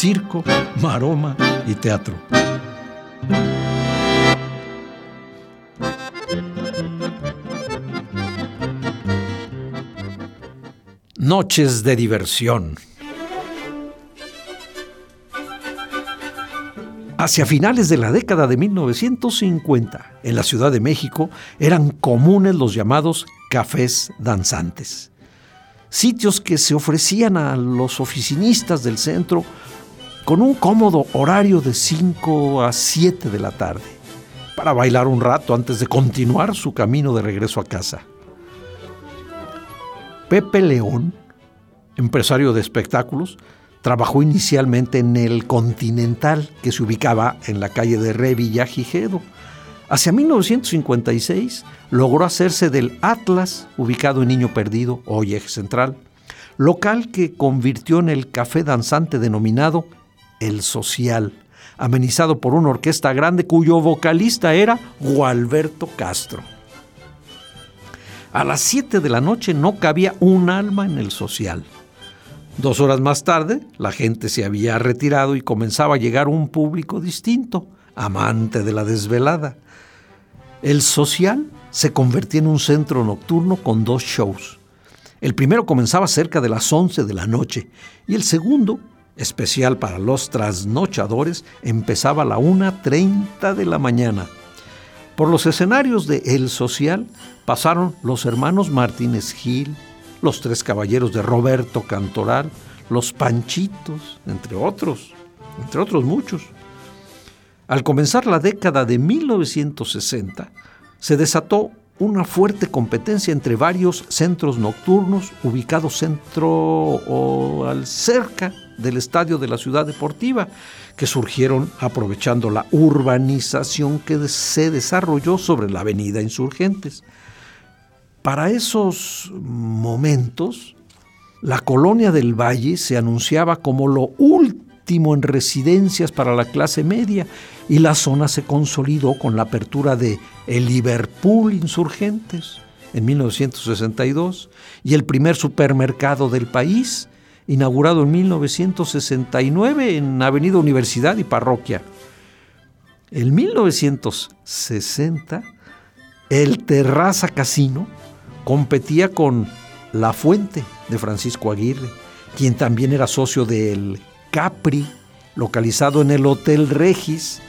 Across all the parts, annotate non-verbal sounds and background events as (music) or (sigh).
Circo, maroma y teatro. Noches de diversión. Hacia finales de la década de 1950, en la Ciudad de México, eran comunes los llamados cafés danzantes. Sitios que se ofrecían a los oficinistas del centro con un cómodo horario de 5 a 7 de la tarde, para bailar un rato antes de continuar su camino de regreso a casa. Pepe León, empresario de espectáculos, trabajó inicialmente en el Continental, que se ubicaba en la calle de Revilla Gijedo. Hacia 1956 logró hacerse del Atlas, ubicado en Niño Perdido, hoy eje central, local que convirtió en el café danzante denominado El Social, amenizado por una orquesta grande cuyo vocalista era Gualberto Castro. A las 7 de la noche no cabía un alma en el social. Dos horas más tarde, la gente se había retirado y comenzaba a llegar un público distinto, amante de la desvelada. El social se convertía en un centro nocturno con dos shows. El primero comenzaba cerca de las 11 de la noche y el segundo, especial para los trasnochadores, empezaba a la 1.30 de la mañana. Por los escenarios de El Social pasaron los hermanos Martínez Gil, los tres caballeros de Roberto Cantoral, los Panchitos, entre otros, entre otros muchos. Al comenzar la década de 1960, se desató una fuerte competencia entre varios centros nocturnos ubicados centro o al cerca del estadio de la ciudad deportiva, que surgieron aprovechando la urbanización que se desarrolló sobre la avenida Insurgentes. Para esos momentos, la colonia del Valle se anunciaba como lo último en residencias para la clase media y la zona se consolidó con la apertura de el Liverpool Insurgentes en 1962 y el primer supermercado del país, inaugurado en 1969 en Avenida Universidad y Parroquia. En 1960, el Terraza Casino competía con La Fuente de Francisco Aguirre, quien también era socio del Capri, localizado en el Hotel Regis,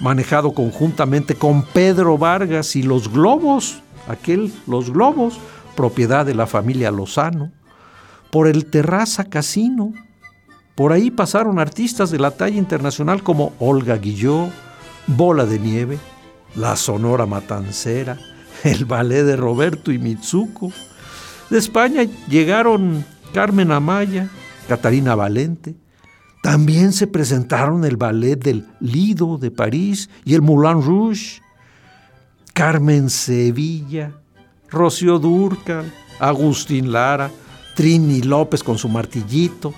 manejado conjuntamente con Pedro Vargas y Los Globos, aquel Los Globos, propiedad de la familia Lozano, por el Terraza Casino. Por ahí pasaron artistas de la talla internacional como Olga Guilló, Bola de Nieve, La Sonora Matancera, (laughs) el ballet de Roberto y Mitsuko. De España llegaron Carmen Amaya, Catarina Valente. También se presentaron el ballet del Lido de París y el Moulin Rouge. Carmen Sevilla, Rocío Durcal, Agustín Lara, Trini López con su martillito,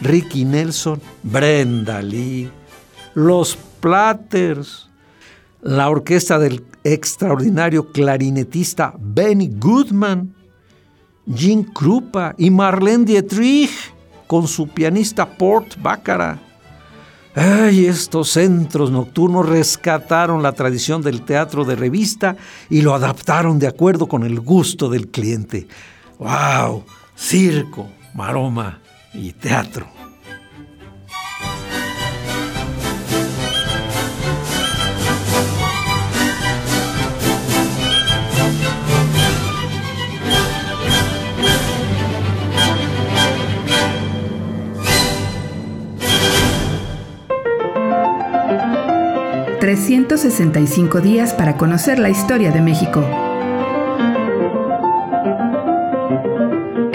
Ricky Nelson, Brenda Lee, Los Platters, la orquesta del extraordinario clarinetista Benny Goodman, Jean Krupa y Marlene Dietrich con su pianista Port Baccara. Ay, estos centros nocturnos rescataron la tradición del teatro de revista y lo adaptaron de acuerdo con el gusto del cliente. ¡Wow! Circo, maroma y teatro. 365 días para conocer la historia de México.